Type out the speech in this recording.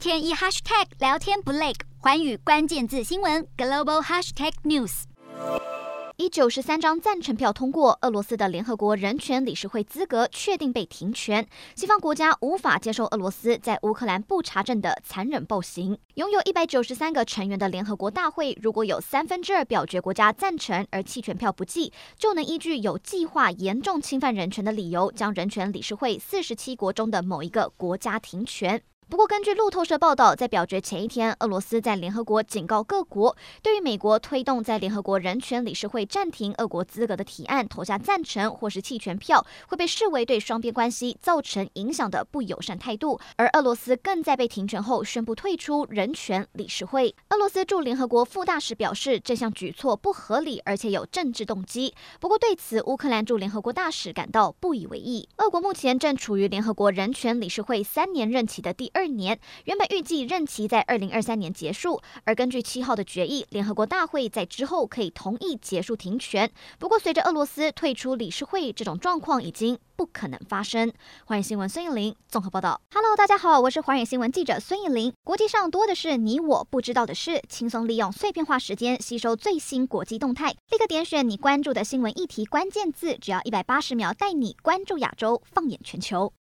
天一 hashtag 聊天不累，寰宇关键字新闻 global hashtag news。以九十三张赞成票通过，俄罗斯的联合国人权理事会资格确定被停权。西方国家无法接受俄罗斯在乌克兰不查证的残忍暴行。拥有一百九十三个成员的联合国大会，如果有三分之二表决国家赞成而弃权票不计，就能依据有计划严重侵犯人权的理由，将人权理事会四十七国中的某一个国家停权。不过，根据路透社报道，在表决前一天，俄罗斯在联合国警告各国，对于美国推动在联合国人权理事会暂停俄国资格的提案投下赞成或是弃权票，会被视为对双边关系造成影响的不友善态度。而俄罗斯更在被停权后宣布退出人权理事会。俄罗斯驻联合国副大使表示，这项举措不合理，而且有政治动机。不过，对此乌克兰驻联合国大使感到不以为意。俄国目前正处于联合国人权理事会三年任期的第二。二年原本预计任期在二零二三年结束，而根据七号的决议，联合国大会在之后可以同意结束停权。不过，随着俄罗斯退出理事会，这种状况已经不可能发生。寰宇新闻孙艺林综合报道。Hello，大家好，我是寰宇新闻记者孙艺林。国际上多的是你我不知道的事，轻松利用碎片化时间吸收最新国际动态，立刻点选你关注的新闻议题关键字，只要一百八十秒，带你关注亚洲，放眼全球。